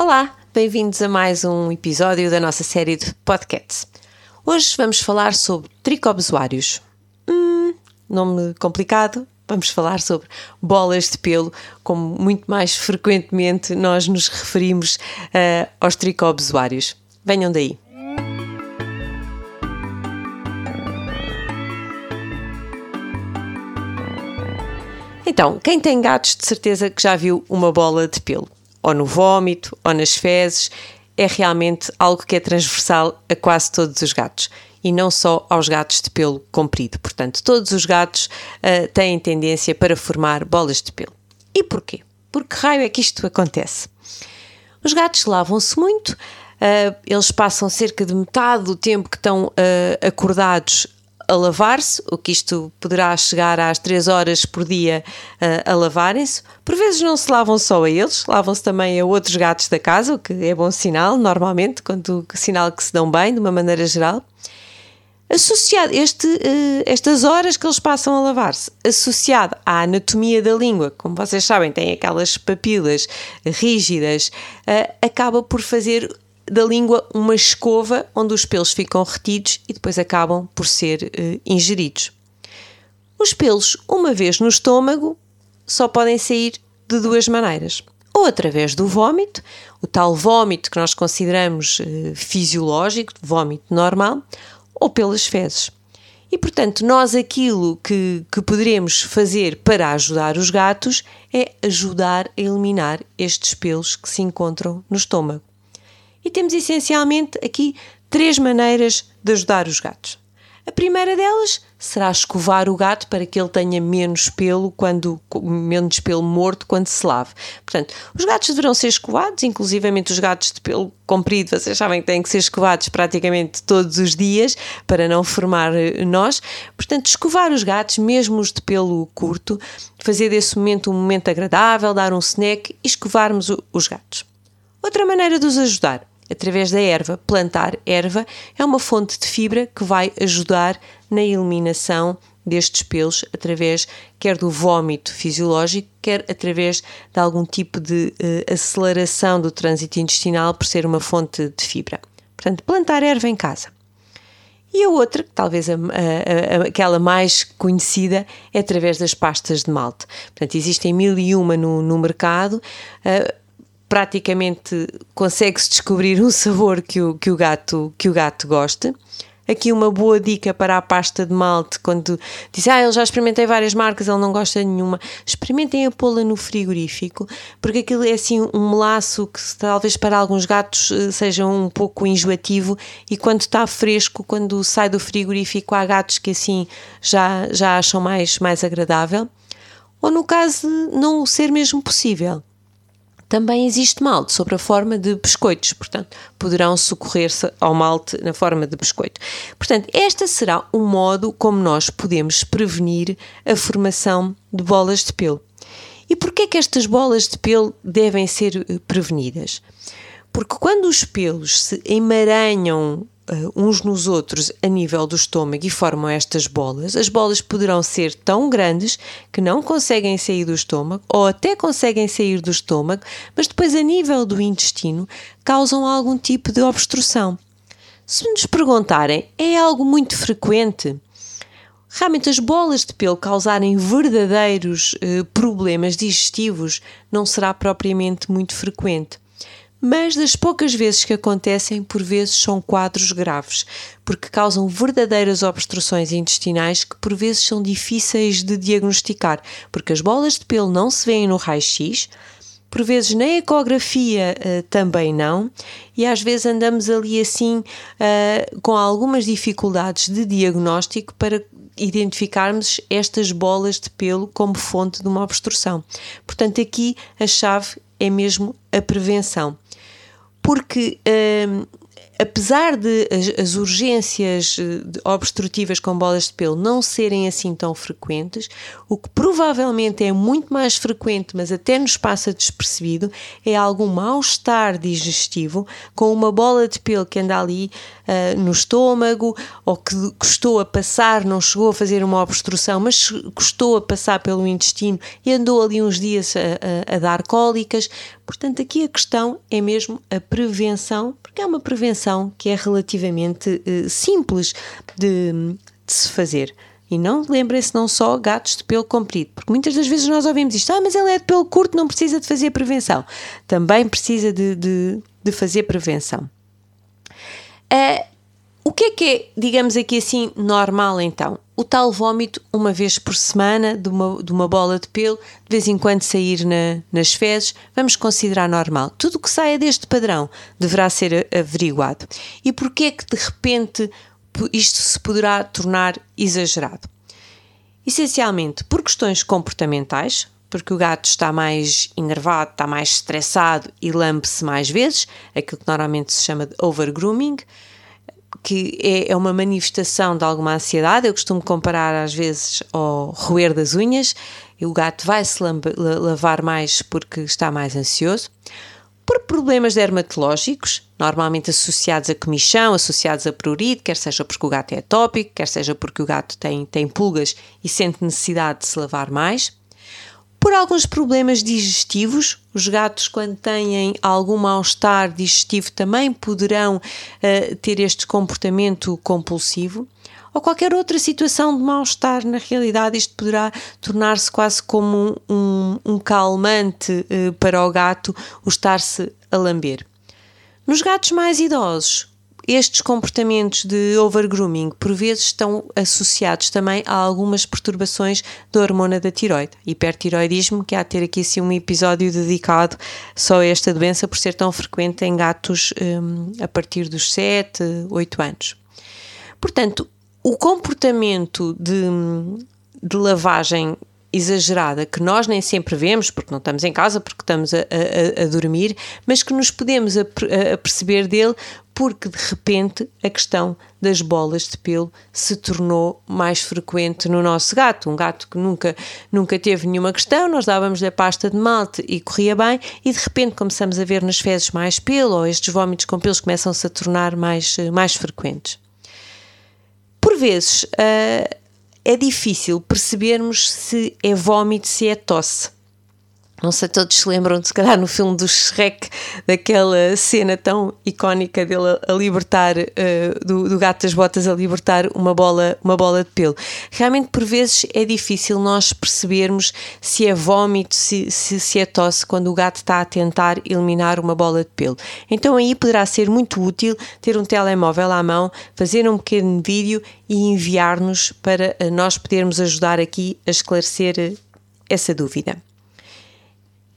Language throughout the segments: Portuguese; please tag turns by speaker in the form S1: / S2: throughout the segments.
S1: Olá, bem-vindos a mais um episódio da nossa série de podcasts. Hoje vamos falar sobre tricobezoários. Hum, nome complicado. Vamos falar sobre bolas de pelo, como muito mais frequentemente nós nos referimos uh, aos tricobezoários. Venham daí. Então, quem tem gatos de certeza que já viu uma bola de pelo ou no vômito, ou nas fezes, é realmente algo que é transversal a quase todos os gatos e não só aos gatos de pelo comprido. Portanto, todos os gatos uh, têm tendência para formar bolas de pelo. E porquê? Por que raio é que isto acontece? Os gatos lavam-se muito, uh, eles passam cerca de metade do tempo que estão uh, acordados a lavar-se, o que isto poderá chegar às 3 horas por dia uh, a lavarem-se. Por vezes não se lavam só a eles, lavam-se também a outros gatos da casa, o que é bom sinal, normalmente, quando sinal que se dão bem, de uma maneira geral. Associado este, uh, estas horas que eles passam a lavar-se, associado à anatomia da língua, como vocês sabem, tem aquelas papilas rígidas, uh, acaba por fazer da língua uma escova onde os pelos ficam retidos e depois acabam por ser uh, ingeridos. Os pelos, uma vez no estômago, só podem sair de duas maneiras. Ou através do vômito, o tal vômito que nós consideramos uh, fisiológico, vômito normal, ou pelas fezes. E portanto, nós aquilo que, que poderemos fazer para ajudar os gatos é ajudar a eliminar estes pelos que se encontram no estômago. E temos essencialmente aqui três maneiras de ajudar os gatos. A primeira delas será escovar o gato para que ele tenha menos pelo quando menos pelo morto quando se lave. Portanto, os gatos deverão ser escovados, inclusivamente os gatos de pelo comprido, vocês sabem que têm que ser escovados praticamente todos os dias para não formar eh, nós. Portanto, escovar os gatos, mesmo os de pelo curto, fazer desse momento um momento agradável, dar um snack e escovarmos os gatos. Outra maneira de os ajudar através da erva. Plantar erva é uma fonte de fibra que vai ajudar na eliminação destes pelos através quer do vômito fisiológico, quer através de algum tipo de uh, aceleração do trânsito intestinal por ser uma fonte de fibra. Portanto, plantar erva em casa. E a outra, talvez a, a, a, aquela mais conhecida, é através das pastas de malte. Portanto, existem mil e uma no, no mercado. Uh, praticamente consegue-se descobrir um sabor que o, que o, gato, que o gato goste. Aqui uma boa dica para a pasta de malte, quando diz, ah, eu já experimentei várias marcas, ele não gosta de nenhuma, experimentem a pô-la no frigorífico, porque aquilo é assim um melaço que talvez para alguns gatos eh, seja um pouco enjoativo e quando está fresco, quando sai do frigorífico, há gatos que assim já, já acham mais, mais agradável. Ou no caso não ser mesmo possível, também existe malte sobre a forma de biscoitos, portanto, poderão socorrer-se ao malte na forma de biscoito. Portanto, este será um modo como nós podemos prevenir a formação de bolas de pelo. E porquê que estas bolas de pelo devem ser eh, prevenidas? Porque quando os pelos se emaranham uns nos outros a nível do estômago e formam estas bolas, as bolas poderão ser tão grandes que não conseguem sair do estômago ou até conseguem sair do estômago, mas depois a nível do intestino causam algum tipo de obstrução. Se nos perguntarem, é algo muito frequente? Realmente, as bolas de pelo causarem verdadeiros uh, problemas digestivos não será propriamente muito frequente mas das poucas vezes que acontecem, por vezes são quadros graves, porque causam verdadeiras obstruções intestinais que por vezes são difíceis de diagnosticar, porque as bolas de pelo não se veem no raio-x, por vezes na ecografia uh, também não, e às vezes andamos ali assim uh, com algumas dificuldades de diagnóstico para identificarmos estas bolas de pelo como fonte de uma obstrução. Portanto, aqui a chave é mesmo a prevenção. Porque hum, apesar de as, as urgências eh, obstrutivas com bolas de pelo não serem assim tão frequentes, o que provavelmente é muito mais frequente, mas até nos passa despercebido, é algum mal-estar digestivo com uma bola de pelo que anda ali uh, no estômago ou que custou a passar, não chegou a fazer uma obstrução, mas custou a passar pelo intestino e andou ali uns dias a, a, a dar cólicas. Portanto, aqui a questão é mesmo a prevenção, porque é uma prevenção que é relativamente uh, simples de, de se fazer. E não lembrem-se não só gatos de pelo comprido, porque muitas das vezes nós ouvimos isto, ah, mas ele é de pelo curto, não precisa de fazer prevenção. Também precisa de, de, de fazer prevenção. Uh, que é que é, digamos aqui assim, normal então? O tal vómito uma vez por semana de uma, de uma bola de pelo, de vez em quando sair na, nas fezes, vamos considerar normal. Tudo o que saia deste padrão deverá ser averiguado. E porquê é que de repente isto se poderá tornar exagerado? Essencialmente por questões comportamentais, porque o gato está mais enervado, está mais estressado e lambe-se mais vezes, aquilo que normalmente se chama de overgrooming, que é, é, uma manifestação de alguma ansiedade. Eu costumo comparar às vezes ao roer das unhas, e o gato vai se lavar mais porque está mais ansioso. Por problemas dermatológicos, normalmente associados a comichão, associados a prurite, quer seja porque o gato é atópico, quer seja porque o gato tem, tem pulgas e sente necessidade de se lavar mais por alguns problemas digestivos. Os gatos, quando têm algum mal-estar digestivo, também poderão uh, ter este comportamento compulsivo. Ou qualquer outra situação de mal-estar, na realidade, isto poderá tornar-se quase como um, um calmante uh, para o gato o estar-se a lamber. Nos gatos mais idosos, estes comportamentos de overgrooming por vezes estão associados também a algumas perturbações da hormona da tiroide, hipertiroidismo, que há a ter aqui assim um episódio dedicado só a esta doença por ser tão frequente em gatos um, a partir dos 7, 8 anos. Portanto, o comportamento de, de lavagem exagerada que nós nem sempre vemos, porque não estamos em casa, porque estamos a, a, a dormir, mas que nos podemos a, a, perceber dele porque de repente a questão das bolas de pelo se tornou mais frequente no nosso gato. Um gato que nunca, nunca teve nenhuma questão, nós dávamos-lhe a pasta de malte e corria bem, e de repente começamos a ver nas fezes mais pelo, ou estes vômitos com pelos começam-se a tornar mais, mais frequentes. Por vezes, uh, é difícil percebermos se é vômito, se é tosse. Não sei, todos se lembram, se calhar, no filme do Shrek, daquela cena tão icónica dele a libertar, uh, do, do, gato das botas a libertar uma bola, uma bola de pelo. Realmente, por vezes, é difícil nós percebermos se é vômito, se, se, se é tosse, quando o gato está a tentar eliminar uma bola de pelo. Então, aí poderá ser muito útil ter um telemóvel à mão, fazer um pequeno vídeo e enviar-nos para eh, nós podermos ajudar aqui a esclarecer eh, essa dúvida.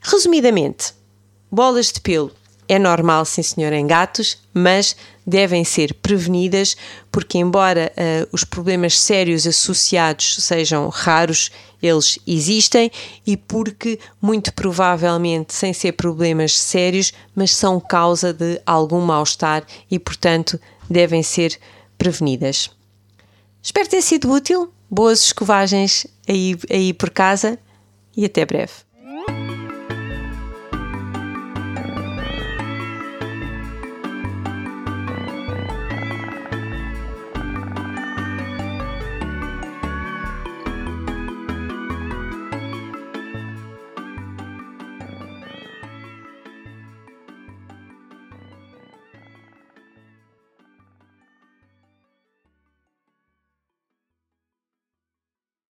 S1: Resumidamente, bolas de pelo é normal, sim senhor, em gatos, mas devem ser prevenidas porque, embora uh, os problemas sérios associados sejam raros, eles existem e porque, muito provavelmente, sem ser problemas sérios, mas são causa de algum mal-estar e, portanto, devem ser prevenidas. Espero ter sido útil. Boas escovagens aí, aí por casa e até breve.